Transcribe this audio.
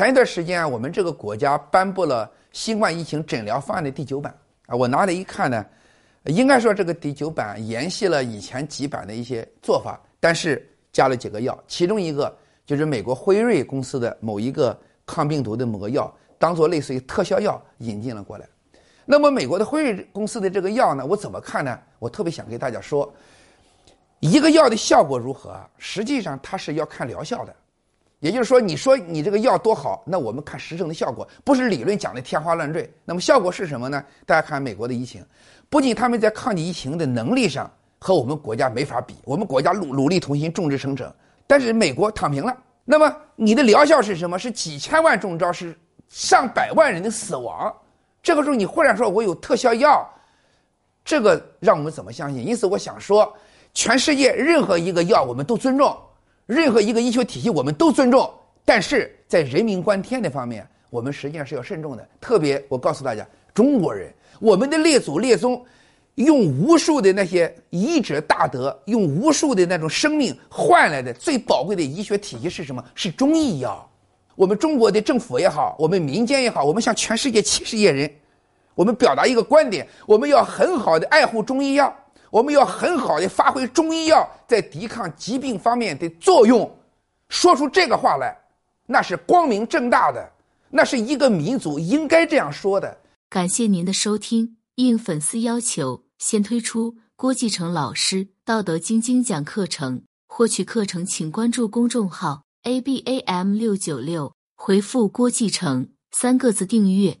前一段时间啊，我们这个国家颁布了新冠疫情诊疗方案的第九版。啊，我拿来一看呢，应该说这个第九版沿袭了以前几版的一些做法，但是加了几个药，其中一个就是美国辉瑞公司的某一个抗病毒的某个药，当做类似于特效药引进了过来。那么美国的辉瑞公司的这个药呢，我怎么看呢？我特别想给大家说，一个药的效果如何，实际上它是要看疗效的。也就是说，你说你这个药多好，那我们看实证的效果，不是理论讲的天花乱坠。那么效果是什么呢？大家看美国的疫情，不仅他们在抗击疫情的能力上和我们国家没法比，我们国家努努力同心，众志成城，但是美国躺平了。那么你的疗效是什么？是几千万中招，是上百万人的死亡。这个时候你忽然说我有特效药，这个让我们怎么相信？因此我想说，全世界任何一个药我们都尊重。任何一个医学体系我们都尊重，但是在人命关天的方面，我们实际上是要慎重的。特别我告诉大家，中国人，我们的列祖列宗，用无数的那些医者大德，用无数的那种生命换来的最宝贵的医学体系是什么？是中医药。我们中国的政府也好，我们民间也好，我们向全世界七十亿人，我们表达一个观点：我们要很好的爱护中医药。我们要很好的发挥中医药在抵抗疾病方面的作用，说出这个话来，那是光明正大的，那是一个民族应该这样说的。感谢您的收听，应粉丝要求，先推出郭继成老师《道德经》精讲课程。获取课程，请关注公众号 a b a m 六九六，回复郭继成三个字订阅。